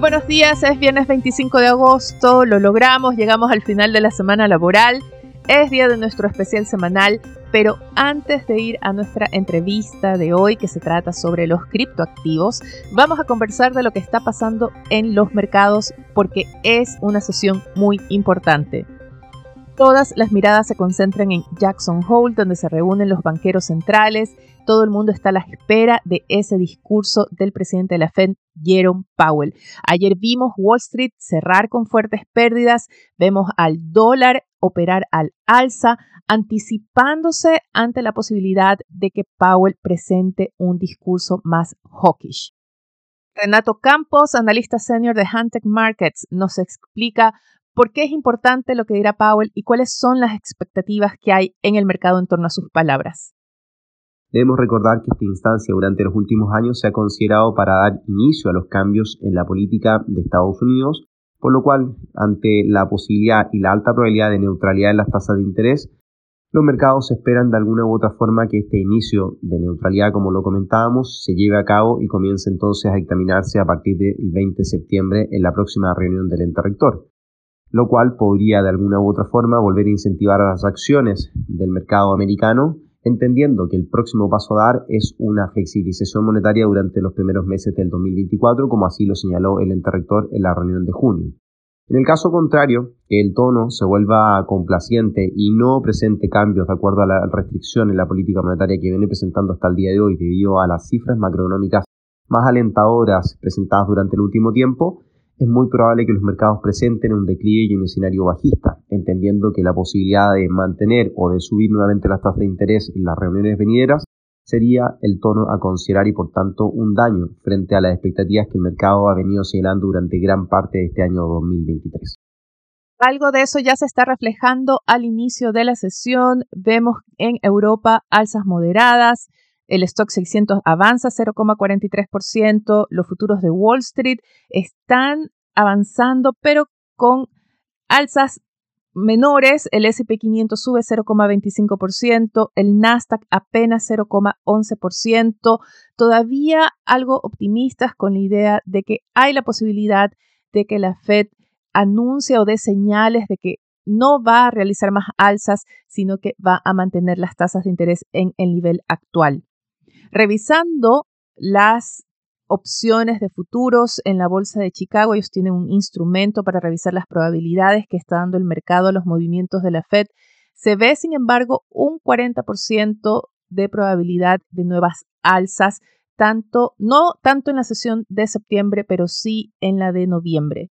Buenos días, es viernes 25 de agosto, lo logramos, llegamos al final de la semana laboral, es día de nuestro especial semanal, pero antes de ir a nuestra entrevista de hoy que se trata sobre los criptoactivos, vamos a conversar de lo que está pasando en los mercados porque es una sesión muy importante. Todas las miradas se concentran en Jackson Hole, donde se reúnen los banqueros centrales. Todo el mundo está a la espera de ese discurso del presidente de la Fed, Jerome Powell. Ayer vimos Wall Street cerrar con fuertes pérdidas, vemos al dólar operar al alza, anticipándose ante la posibilidad de que Powell presente un discurso más hawkish. Renato Campos, analista senior de Hantec Markets, nos explica ¿Por qué es importante lo que dirá Powell y cuáles son las expectativas que hay en el mercado en torno a sus palabras? Debemos recordar que esta instancia durante los últimos años se ha considerado para dar inicio a los cambios en la política de Estados Unidos, por lo cual, ante la posibilidad y la alta probabilidad de neutralidad en las tasas de interés, los mercados esperan de alguna u otra forma que este inicio de neutralidad, como lo comentábamos, se lleve a cabo y comience entonces a examinarse a partir del 20 de septiembre en la próxima reunión del ente rector lo cual podría de alguna u otra forma volver a incentivar a las acciones del mercado americano, entendiendo que el próximo paso a dar es una flexibilización monetaria durante los primeros meses del 2024, como así lo señaló el ente rector en la reunión de junio. En el caso contrario, que el tono se vuelva complaciente y no presente cambios de acuerdo a la restricción en la política monetaria que viene presentando hasta el día de hoy debido a las cifras macroeconómicas más alentadoras presentadas durante el último tiempo, es muy probable que los mercados presenten un declive y un escenario bajista, entendiendo que la posibilidad de mantener o de subir nuevamente las tasas de interés en las reuniones venideras sería el tono a considerar y por tanto un daño frente a las expectativas que el mercado ha venido señalando durante gran parte de este año 2023. Algo de eso ya se está reflejando al inicio de la sesión. Vemos en Europa alzas moderadas, el stock 600 avanza 0,43%, los futuros de Wall Street están avanzando, pero con alzas menores, el SP500 sube 0,25%, el Nasdaq apenas 0,11%, todavía algo optimistas con la idea de que hay la posibilidad de que la Fed anuncie o dé señales de que no va a realizar más alzas, sino que va a mantener las tasas de interés en el nivel actual. Revisando las opciones de futuros en la Bolsa de Chicago, ellos tienen un instrumento para revisar las probabilidades que está dando el mercado a los movimientos de la Fed. Se ve, sin embargo, un 40% de probabilidad de nuevas alzas, tanto, no tanto en la sesión de septiembre, pero sí en la de noviembre.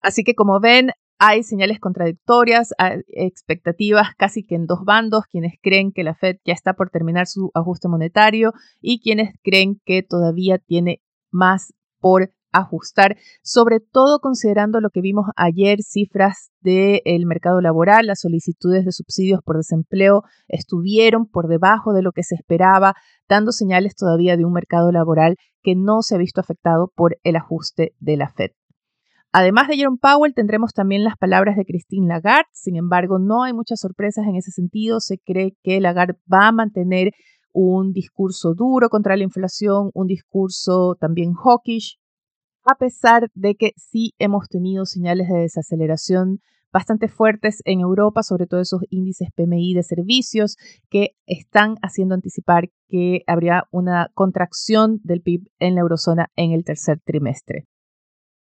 Así que como ven, hay señales contradictorias, hay expectativas casi que en dos bandos, quienes creen que la Fed ya está por terminar su ajuste monetario y quienes creen que todavía tiene más por ajustar, sobre todo considerando lo que vimos ayer, cifras del mercado laboral, las solicitudes de subsidios por desempleo estuvieron por debajo de lo que se esperaba, dando señales todavía de un mercado laboral que no se ha visto afectado por el ajuste de la Fed. Además de Jerome Powell, tendremos también las palabras de Christine Lagarde. Sin embargo, no hay muchas sorpresas en ese sentido. Se cree que Lagarde va a mantener un discurso duro contra la inflación, un discurso también hawkish, a pesar de que sí hemos tenido señales de desaceleración bastante fuertes en Europa, sobre todo esos índices PMI de servicios que están haciendo anticipar que habría una contracción del PIB en la eurozona en el tercer trimestre.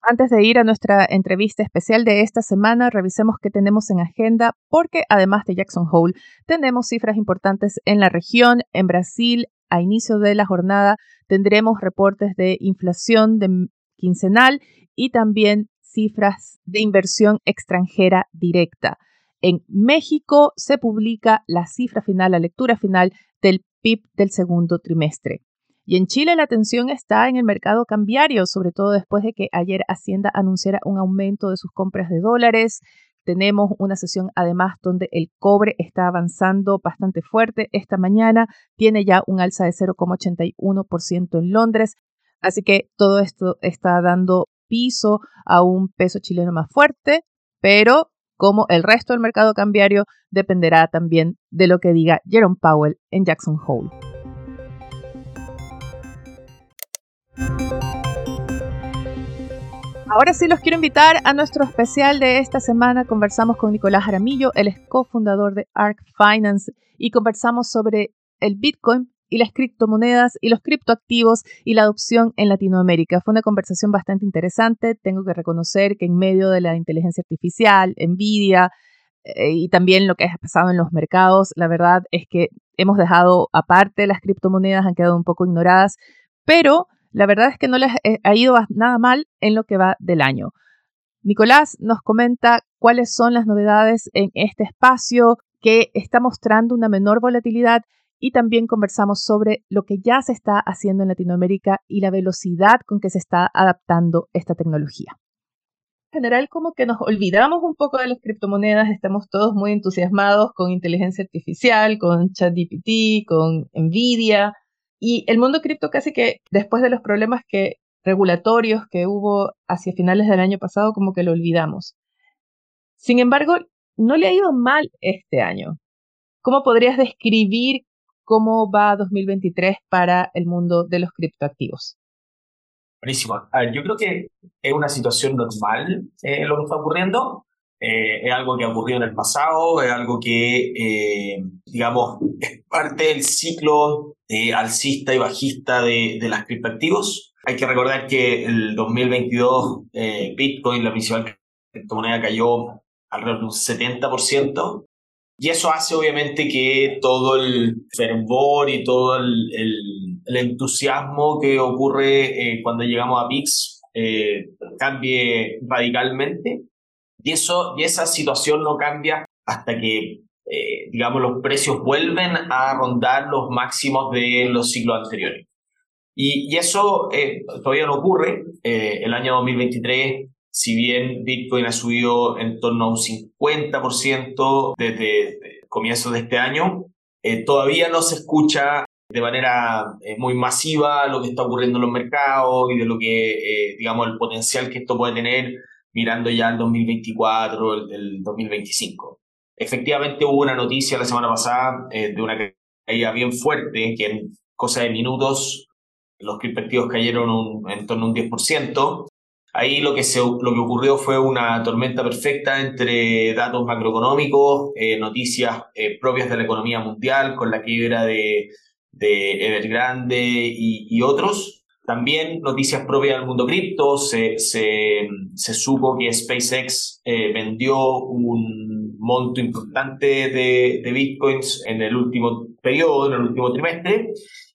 Antes de ir a nuestra entrevista especial de esta semana, revisemos qué tenemos en agenda, porque además de Jackson Hole, tenemos cifras importantes en la región. En Brasil, a inicio de la jornada, tendremos reportes de inflación de quincenal y también cifras de inversión extranjera directa. En México se publica la cifra final, la lectura final del PIB del segundo trimestre. Y en Chile la atención está en el mercado cambiario, sobre todo después de que ayer Hacienda anunciara un aumento de sus compras de dólares, tenemos una sesión además donde el cobre está avanzando bastante fuerte. Esta mañana tiene ya un alza de 0,81% en Londres. Así que todo esto está dando piso a un peso chileno más fuerte, pero como el resto del mercado cambiario dependerá también de lo que diga Jerome Powell en Jackson Hole. Ahora sí los quiero invitar a nuestro especial de esta semana. Conversamos con Nicolás Jaramillo, el es cofundador de ARC Finance, y conversamos sobre el Bitcoin y las criptomonedas y los criptoactivos y la adopción en Latinoamérica. Fue una conversación bastante interesante. Tengo que reconocer que en medio de la inteligencia artificial, Nvidia eh, y también lo que ha pasado en los mercados, la verdad es que hemos dejado aparte las criptomonedas, han quedado un poco ignoradas, pero la verdad es que no les eh, ha ido nada mal en lo que va del año. Nicolás nos comenta cuáles son las novedades en este espacio que está mostrando una menor volatilidad y también conversamos sobre lo que ya se está haciendo en Latinoamérica y la velocidad con que se está adaptando esta tecnología. En general, como que nos olvidamos un poco de las criptomonedas, estamos todos muy entusiasmados con inteligencia artificial, con ChatGPT, con Nvidia, y el mundo cripto casi que después de los problemas que regulatorios que hubo hacia finales del año pasado, como que lo olvidamos. Sin embargo, no le ha ido mal este año. ¿Cómo podrías describir cómo va 2023 para el mundo de los criptoactivos. Buenísimo. yo creo que es una situación normal eh, lo que está ocurriendo. Eh, es algo que ha ocurrido en el pasado, es algo que, eh, digamos, es parte del ciclo alcista y bajista de, de las criptoactivos. Hay que recordar que el 2022 Bitcoin, la principal criptomoneda, cayó alrededor de un 70%. Y eso hace obviamente que todo el fervor y todo el, el, entusiasmo que ocurre eh, cuando llegamos a VIX eh, cambie radicalmente. Y, eso, y esa situación no cambia hasta que, eh, digamos, los precios vuelven a rondar los máximos de los ciclos anteriores. Y, eso todavía no ocurre. el año 2023 si bien Bitcoin ha subido en torno a un 50% desde comienzos de este año, eh, todavía no se escucha de manera eh, muy masiva lo que está ocurriendo en los mercados y de lo que, eh, digamos, el potencial que esto puede tener mirando ya el 2024, el, el 2025. Efectivamente hubo una noticia la semana pasada de una caída bien fuerte, que en cosa de minutos los criptoactivos cayeron en torno a un 10%, Ahí lo que, se, lo que ocurrió fue una tormenta perfecta entre datos macroeconómicos, eh, noticias eh, propias de la economía mundial, con la quiebra de, de Evergrande y, otros. También noticias propias del mundo cripto. Se, se, se, supo que SpaceX eh, vendió un monto importante de, bitcoins en el último periodo, en el último trimestre.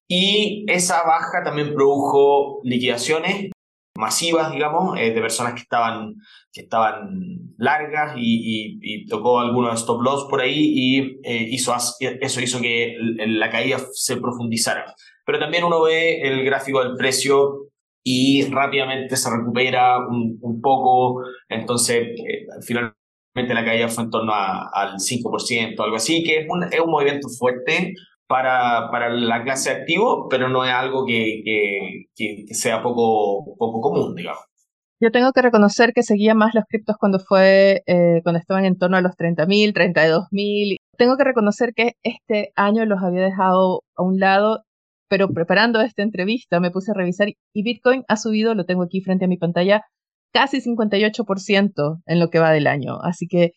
Y esa baja también produjo liquidaciones masivas, digamos, eh, de personas que estaban, que estaban largas y, y, tocó algunos stop loss por ahí y eh, hizo, eso hizo que la caída se profundizara. Pero también uno ve el gráfico del precio y rápidamente se recupera un, un poco, entonces eh, finalmente la caída fue en torno a, al 5%, algo así, que es un, es un movimiento fuerte, para, para la clase activo, pero no es algo que, que, sea poco, poco común, digamos. Yo tengo que reconocer que seguía más los criptos cuando fue, eh, cuando estaban en torno a los 30.000, 32.000. Tengo que reconocer que este año los había dejado a un lado, pero preparando esta entrevista me puse a revisar y Bitcoin ha subido, lo tengo aquí frente a mi pantalla, casi 58% en lo que va del año. Así que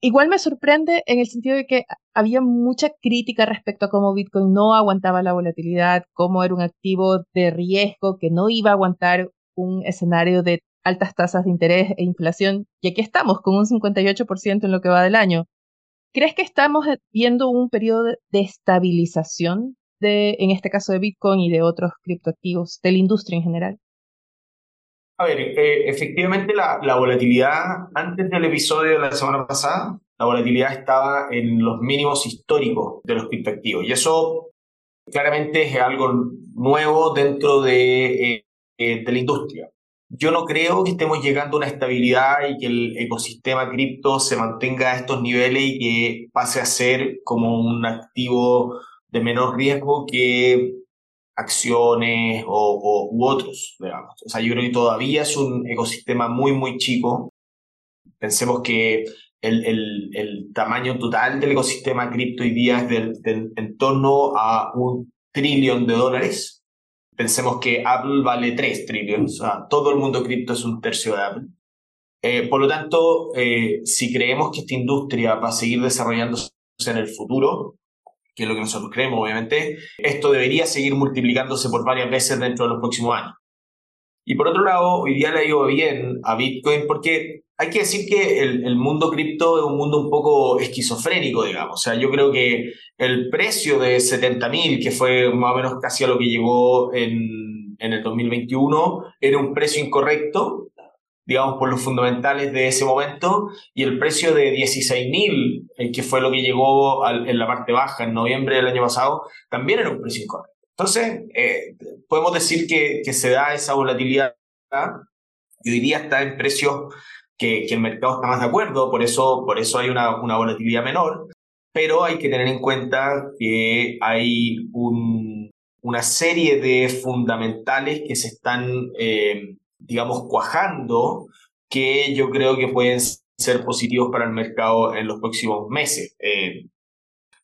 Igual me sorprende en el sentido de que había mucha crítica respecto a cómo Bitcoin no aguantaba la volatilidad, cómo era un activo de riesgo que no iba a aguantar un escenario de altas tasas de interés e inflación. Y aquí estamos con un 58% en lo que va del año. ¿Crees que estamos viendo un periodo de estabilización de, en este caso de Bitcoin y de otros criptoactivos, de la industria en general? A ver, eh, efectivamente la, la, volatilidad, antes del episodio de la semana pasada, la volatilidad estaba en los mínimos históricos de los criptoactivos. Y eso claramente es algo nuevo dentro de, eh, eh, de la industria. yo no creo que estemos llegando a una estabilidad y que el ecosistema cripto se mantenga a estos niveles y que pase a ser como un activo de menor riesgo que acciones o, u otros, digamos. O sea, yo creo que todavía es un ecosistema muy, muy chico. Pensemos que el, el, el tamaño total del ecosistema cripto hoy día es del, en torno a un trillón de dólares Pensemos que Apple vale 3 trillones, o sea, todo el mundo cripto es un tercio de Apple. Eh, por lo tanto, eh, si creemos que esta industria va a seguir desarrollándose en el futuro, que es lo que nosotros creemos, obviamente, esto debería seguir multiplicándose por varias veces dentro de los próximos años. Y por otro lado, hoy día le ha bien a Bitcoin porque hay que decir que el, mundo cripto es un mundo un poco esquizofrénico, digamos. O sea, yo creo que el precio de 70.000, que fue más o menos casi a lo que llegó en, en el 2021, era un precio incorrecto, digamos, por los fundamentales de ese momento, y el precio de 16.000, eh, que fue lo que llegó en la parte baja en noviembre del año pasado, también era un precio incorrecto. Entonces, eh, podemos decir que, que se da esa volatilidad y hoy día está en precios que, el mercado está más de acuerdo, por eso, por eso hay una, una volatilidad menor, pero hay que tener en cuenta que hay un, una serie de fundamentales que se están, eh, digamos, cuajando que yo creo que pueden ser positivos para el mercado en los próximos meses. Eh,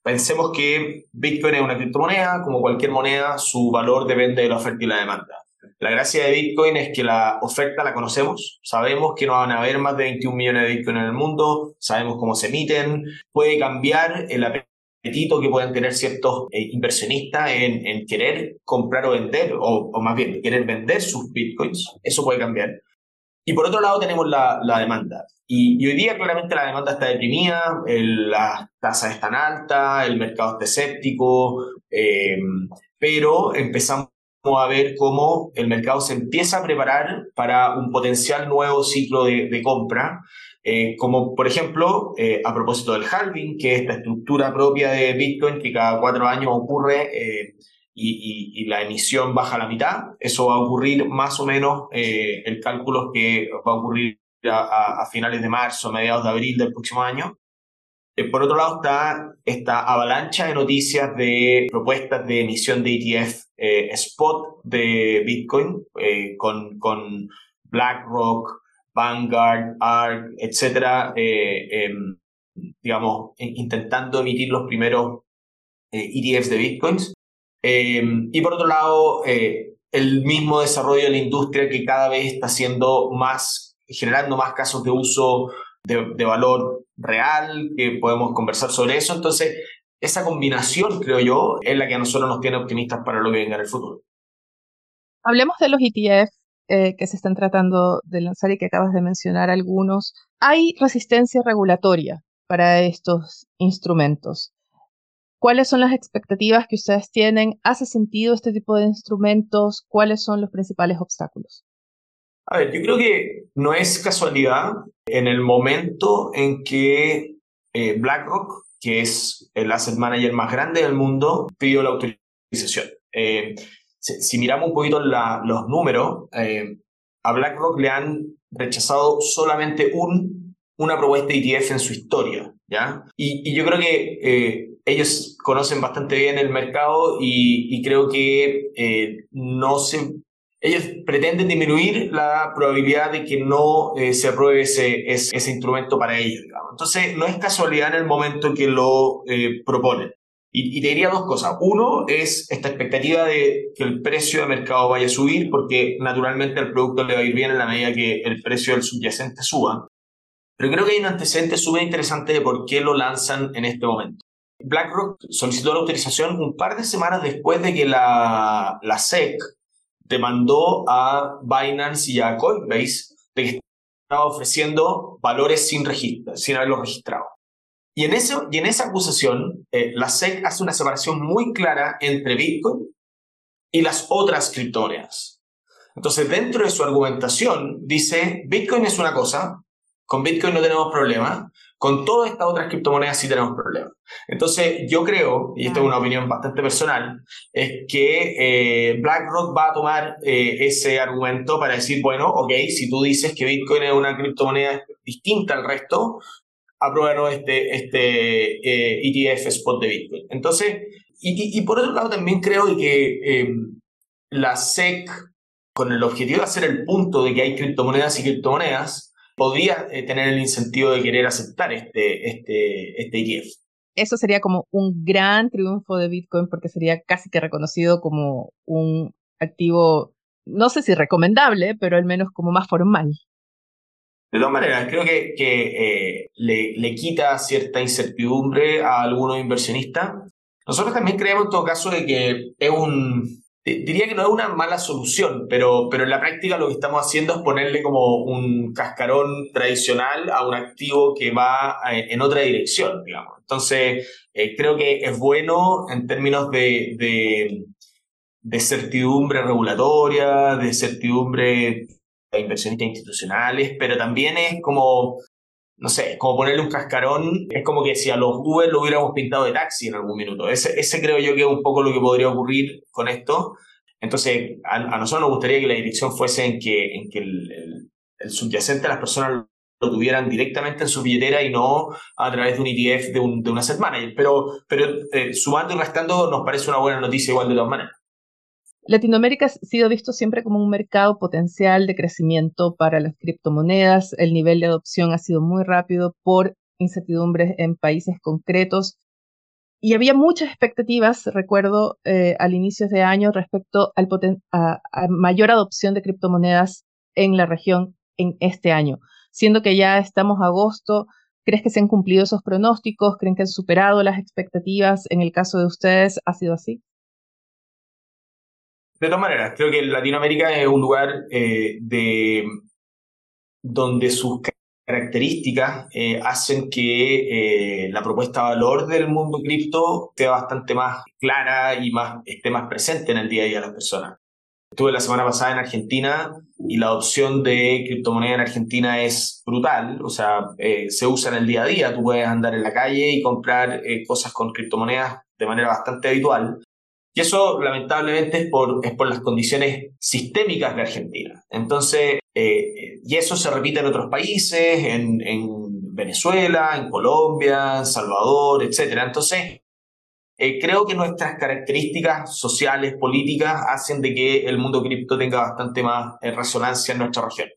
pensemos que Bitcoin es una criptomoneda, como cualquier moneda, su valor depende de la oferta y la demanda. La gracia de Bitcoin es que la oferta la conocemos, sabemos que no van a haber más de 21 millones de Bitcoin en el mundo, sabemos cómo se emiten, puede cambiar el apetito que pueden tener ciertos eh, inversionistas en, querer comprar o vender, o, más bien querer vender sus Bitcoins, eso puede cambiar. Y por otro lado tenemos la, demanda. Y, hoy día claramente la demanda está deprimida, las tasas están altas, el mercado está escéptico, eh, pero empezamos a ver cómo el mercado se empieza a preparar para un potencial nuevo ciclo de, compra, eh, como por ejemplo, eh, a propósito del halving, que es esta estructura propia de Bitcoin que cada cuatro años ocurre eh, y, la emisión baja a la mitad. Eso va a ocurrir más o menos, el cálculo es que va a ocurrir a, a finales de marzo, mediados de abril del próximo año. Eh, por otro lado está esta avalancha de noticias de propuestas de emisión de ETF eh, spot de Bitcoin eh, con, con BlackRock, Vanguard, ARK, etcétera, em, digamos, intentando emitir los primeros ETFs e de Bitcoins. Em, y por otro lado, el mismo desarrollo de la industria que cada vez está siendo más, generando más casos de uso de, valor real, que podemos conversar sobre eso. Entonces, esa combinación, creo yo, es la que a nosotros nos tiene optimistas para lo que venga en el futuro. Hablemos de los ETF eh, que se están tratando de lanzar y que acabas de mencionar algunos. Hay resistencia regulatoria para estos instrumentos. ¿Cuáles son las expectativas que ustedes tienen? ¿Hace sentido este tipo de instrumentos? ¿Cuáles son los principales obstáculos? A ver, yo creo que no es casualidad en el momento en que eh, BlackRock, que es el asset manager más grande del mundo, pidió la autorización. Eh, si, miramos un poquito los números, eh, a BlackRock le han rechazado solamente un, una propuesta ETF en su historia, ¿ya? Y, yo creo que ellos conocen bastante bien el mercado y, y creo que no se ellos pretenden disminuir la probabilidad de que no eh, se apruebe ese, ese, instrumento para ellos. Entonces, no es casualidad en el momento en que lo eh, proponen. Y, te diría dos cosas. Uno es esta expectativa de que el precio de mercado vaya a subir, porque naturalmente al producto le va a ir bien en la medida que el precio del subyacente suba. Pero creo que hay un antecedente súper interesante de por qué lo lanzan en este momento. BlackRock solicitó la autorización un par de semanas después de que la, la SEC demandó a Binance y a Coinbase de que estaba ofreciendo valores sin registro, sin haberlos registrado. Y en, eso, y en esa acusación, eh, la SEC hace una separación muy clara entre Bitcoin y las otras criptomonedas. Entonces, dentro de su argumentación, dice, Bitcoin es una cosa, con Bitcoin no tenemos problema, Con todas estas otras criptomonedas sí tenemos problemas. Entonces, yo creo, y esto es una opinión bastante personal, es que eh, BlackRock va a tomar eh, ese argumento para decir, bueno, ok, si tú dices que Bitcoin es una criptomoneda distinta al resto, apruebo este, este ETF spot de Bitcoin. Entonces, y, y, por otro lado también creo que la SEC, con el objetivo de hacer el punto de que hay criptomonedas y criptomonedas, podría eh, tener el incentivo de querer aceptar este, este, este ETF. Eso sería como un gran triunfo de Bitcoin porque sería casi que reconocido como un activo, no sé si recomendable, pero al menos como más formal. De todas maneras, creo que, que eh, le, le, quita cierta incertidumbre a algunos inversionistas. Nosotros también creemos en todo caso de que es un, diría que no es una mala solución, pero, pero en la práctica lo que estamos haciendo es ponerle como un cascarón tradicional a un activo que va eh, en otra dirección, digamos. Entonces, eh, creo que es bueno en términos de, de, de certidumbre regulatoria, de certidumbre inversionistas institucionales, pero también es como no sé, como ponerle un cascarón, es como que si a los Uber lo hubiéramos pintado de taxi en algún minuto. Ese, ese creo yo que es un poco lo que podría ocurrir con esto. Entonces, a, nosotros nos gustaría que la dirección fuese en que, en que el, subyacente las personas lo tuvieran directamente en su billetera y no a través de un ETF de, un, de una set manager. Pero, pero eh, sumando y restando nos parece una buena noticia igual de todas maneras. Latinoamérica ha sido visto siempre como un mercado potencial de crecimiento para las criptomonedas. El nivel de adopción ha sido muy rápido por incertidumbres en países concretos. Y había muchas expectativas, recuerdo, eh, al inicio de año respecto al a, mayor adopción de criptomonedas en la región en este año. Siendo que ya estamos a agosto, ¿crees que se han cumplido esos pronósticos? ¿Creen que han superado las expectativas? En el caso de ustedes, ¿ha sido así? De todas maneras, creo que Latinoamérica es un lugar eh, de, donde sus características eh, hacen que eh, la propuesta de valor del mundo cripto sea bastante más clara y más, esté más presente en el día a día de las personas. Estuve la semana pasada en Argentina y la adopción de criptomoneda en Argentina es brutal, o sea, se usa en el día a día, tú puedes andar en la calle y comprar cosas con criptomonedas de manera bastante habitual. Y eso lamentablemente es por, es por las condiciones sistémicas de Argentina. Entonces, eh, y eso se repite en otros países, en, en, Venezuela, en Colombia, en Salvador, etc. Entonces, eh, creo que nuestras características sociales, políticas, hacen de que el mundo cripto tenga bastante más eh, resonancia en nuestra región.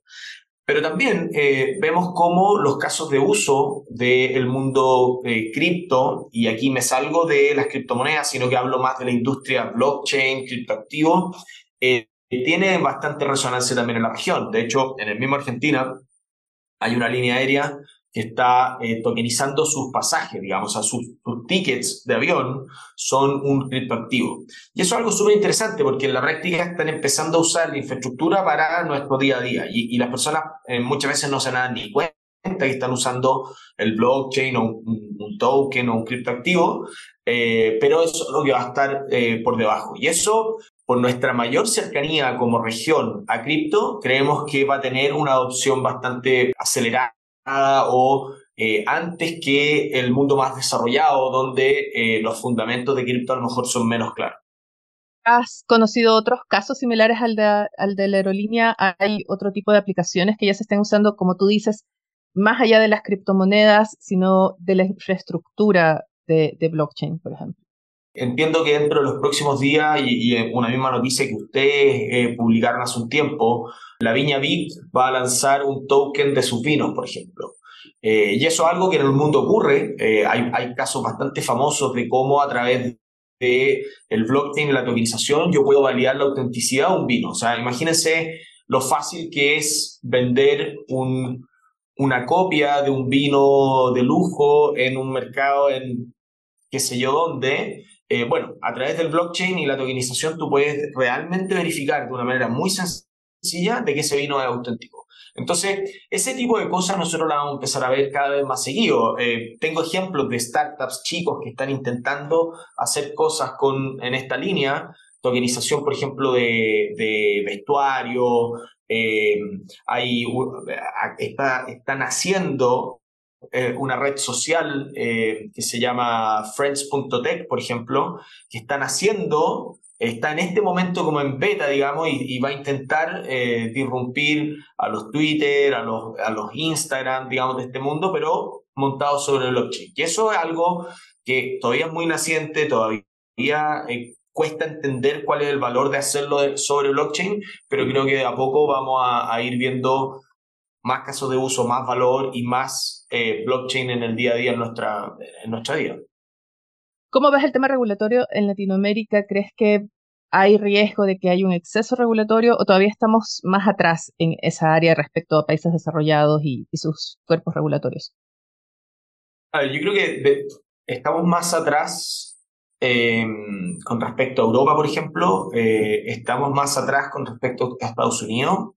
Pero también eh, vemos cómo los casos de uso del mundo eh, cripto, y aquí me salgo de las criptomonedas, sino que hablo más de la industria blockchain, criptoactivo, eh, tiene bastante resonancia también en la región. De hecho, en el mismo Argentina hay una línea aérea está eh, tokenizando sus pasajes, digamos, a sus, tickets de avión son un criptoactivo. Y eso es algo súper interesante porque en la práctica están empezando a usar la infraestructura para nuestro día a día y, las personas eh, muchas veces no se dan ni cuenta que están usando el blockchain o un, token o un criptoactivo, eh, pero eso es lo que va a estar por debajo. Y eso, por nuestra mayor cercanía como región a cripto, creemos que va a tener una adopción bastante acelerada o eh, antes que el mundo más desarrollado, donde eh, los fundamentos de cripto a lo mejor son menos claros. ¿Has conocido otros casos similares al de, al de la aerolínea? ¿Hay otro tipo de aplicaciones que ya se estén usando, como tú dices, más allá de las criptomonedas, sino de la infraestructura de, de blockchain, por ejemplo? Entiendo que dentro de los próximos días, y, una misma noticia que ustedes eh, publicaron hace un tiempo, la Viña Vic va a lanzar un token de sus vinos, por ejemplo. Eh, y eso es algo que en el mundo ocurre. Eh, hay, hay, casos bastante famosos de cómo a través de el blockchain la tokenización yo puedo validar la autenticidad de un vino. O sea, imagínense lo fácil que es vender un, una copia de un vino de lujo en un mercado en qué sé yo dónde, eh, bueno, a través del blockchain y la tokenización tú puedes realmente verificar de una manera muy sencilla de que ese vino es auténtico. Entonces, ese tipo de cosas nosotros las vamos a empezar a ver cada vez más seguido. Eh, tengo ejemplos de startups chicos que están intentando hacer cosas con, en esta línea, tokenización, por ejemplo, de, de vestuario, eh, hay, está, están haciendo eh, una red social eh, que se llama friends.tech, por ejemplo, que están haciendo, está en este momento como en beta, digamos, y, va a intentar eh, disrumpir a los Twitter, a los, a los Instagram, digamos, de este mundo, pero montado sobre blockchain. Y eso es algo que todavía es muy naciente, todavía cuesta entender cuál es el valor de hacerlo sobre blockchain, pero creo que de a poco vamos a, ir viendo más casos de uso, más valor y más eh, blockchain en el día a día en nuestra, en nuestra vida. ¿Cómo ves el tema regulatorio en Latinoamérica? ¿Crees que hay riesgo de que haya un exceso regulatorio o todavía estamos más atrás en esa área respecto a países desarrollados y, sus cuerpos regulatorios? yo creo que estamos más atrás Em, con respecto a Europa, por ejemplo, eh, estamos más atrás con respecto a Estados Unidos,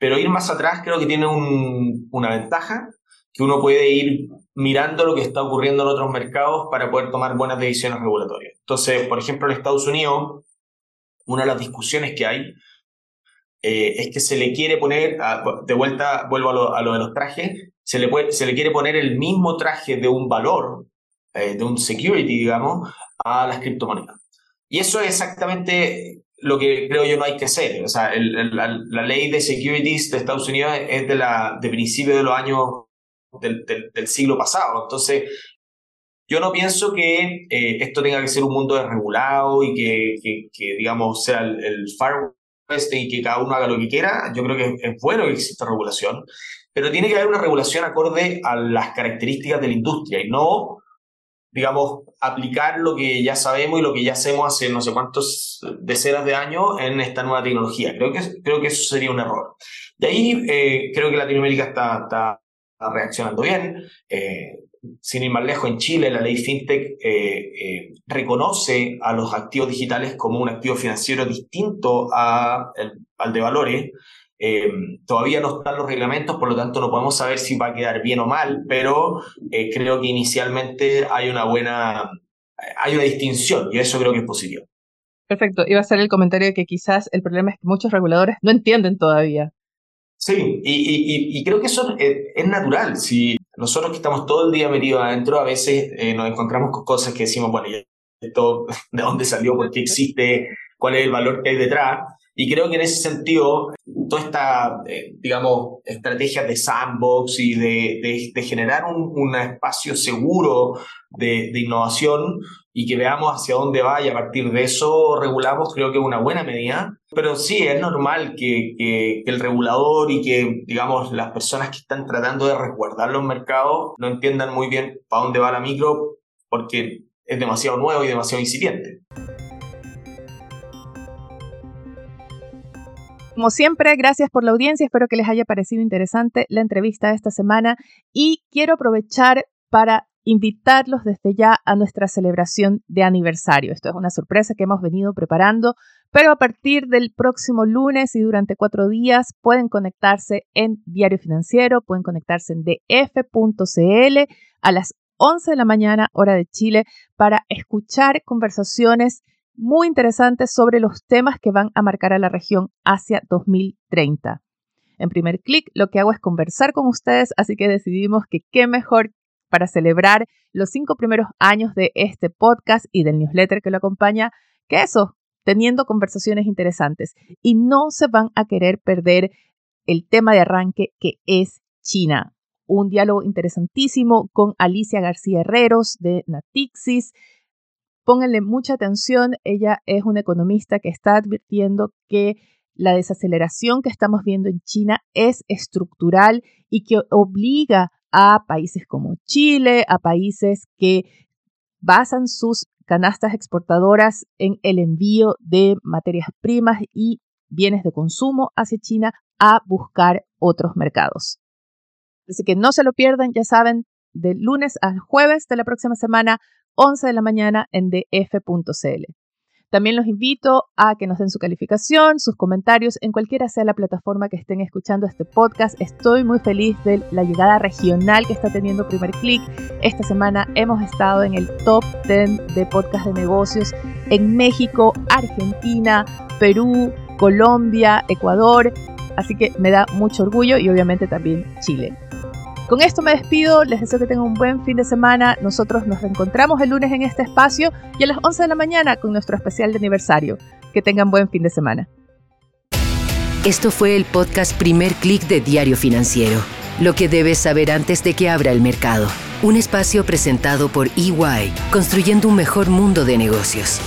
pero ir más atrás creo que tiene una ventaja, que uno puede ir mirando lo que está ocurriendo en otros mercados para poder tomar buenas decisiones regulatorias. Entonces, por ejemplo, en Estados Unidos, una de las discusiones que hay eh, es que se le quiere poner, de vuelta vuelvo a lo, de los trajes, se le, se le quiere poner el mismo traje de un valor eh, de un security, digamos, a las criptomonedas. Y eso es exactamente lo que creo yo no hay que hacer. O sea, la, ley de securities de Estados Unidos es de, la, de principio de los años del, del, siglo pasado. Entonces, yo no pienso que eh, esto tenga que ser un mundo desregulado y que, que, digamos, sea el, el, Far West y que cada uno haga lo que quiera. Yo creo que es bueno que exista regulación, pero tiene que haber una regulación acorde a las características de la industria y no digamos, aplicar lo que ya sabemos y lo que ya hacemos hace no sé cuántos decenas de años en esta nueva tecnología. Creo que, creo que eso sería un error. De ahí eh, creo que Latinoamérica está, está, reaccionando bien. Eh, sin ir más lejos, en Chile la ley FinTech eh, reconoce a los activos digitales como un activo financiero distinto a al de valores. Eh, todavía no están los reglamentos, por lo tanto no podemos saber si va a quedar bien o mal, pero eh, creo que inicialmente hay una buena, hay una distinción y eso creo que es positivo. Perfecto, iba a ser el comentario de que quizás el problema es que muchos reguladores no entienden todavía. Sí, y, y, creo que eso es, natural. Si nosotros que estamos todo el día metidos adentro, a veces eh, nos encontramos con cosas que decimos, bueno, esto de dónde salió, por qué existe, cuál es el valor que hay detrás. Y creo que en ese sentido, toda esta, eh, digamos, estrategia de sandbox y de, de, generar un, un, espacio seguro de, de, innovación y que veamos hacia dónde va y a partir de eso regulamos, creo que es una buena medida. Pero sí, es normal que, que, que el regulador y que, digamos, las personas que están tratando de resguardar los mercados no entiendan muy bien para dónde va la micro porque es demasiado nuevo y demasiado incipiente. Como siempre, gracias por la audiencia. Espero que les haya parecido interesante la entrevista de esta semana y quiero aprovechar para invitarlos desde ya a nuestra celebración de aniversario. Esto es una sorpresa que hemos venido preparando, pero a partir del próximo lunes y durante cuatro días pueden conectarse en Diario Financiero, pueden conectarse en df.cl a las 11 de la mañana, hora de Chile, para escuchar conversaciones muy interesantes sobre los temas que van a marcar a la región hacia 2030. En primer clic, lo que hago es conversar con ustedes, así que decidimos que qué mejor para celebrar los cinco primeros años de este podcast y del newsletter que lo acompaña que eso, teniendo conversaciones interesantes. Y no se van a querer perder el tema de arranque que es China. Un diálogo interesantísimo con Alicia García Herreros de Natixis, Pónganle mucha atención, ella es una economista que está advirtiendo que la desaceleración que estamos viendo en China es estructural y que obliga a países como Chile, a países que basan sus canastas exportadoras en el envío de materias primas y bienes de consumo hacia China a buscar otros mercados. Así que no se lo pierdan, ya saben, de lunes al jueves de la próxima semana 11 de la mañana en df.cl. También los invito a que nos den su calificación, sus comentarios en cualquiera sea la plataforma que estén escuchando este podcast. Estoy muy feliz de la llegada regional que está teniendo Primer Click. Esta semana hemos estado en el top 10 de podcast de negocios en México, Argentina, Perú, Colombia, Ecuador. Así que me da mucho orgullo y obviamente también Chile. Con esto me despido, les deseo que tengan un buen fin de semana. Nosotros nos reencontramos el lunes en este espacio y a las 11 de la mañana con nuestro especial de aniversario. Que tengan buen fin de semana. Esto fue el podcast Primer Click de Diario Financiero. Lo que debes saber antes de que abra el mercado. Un espacio presentado por EY, construyendo un mejor mundo de negocios.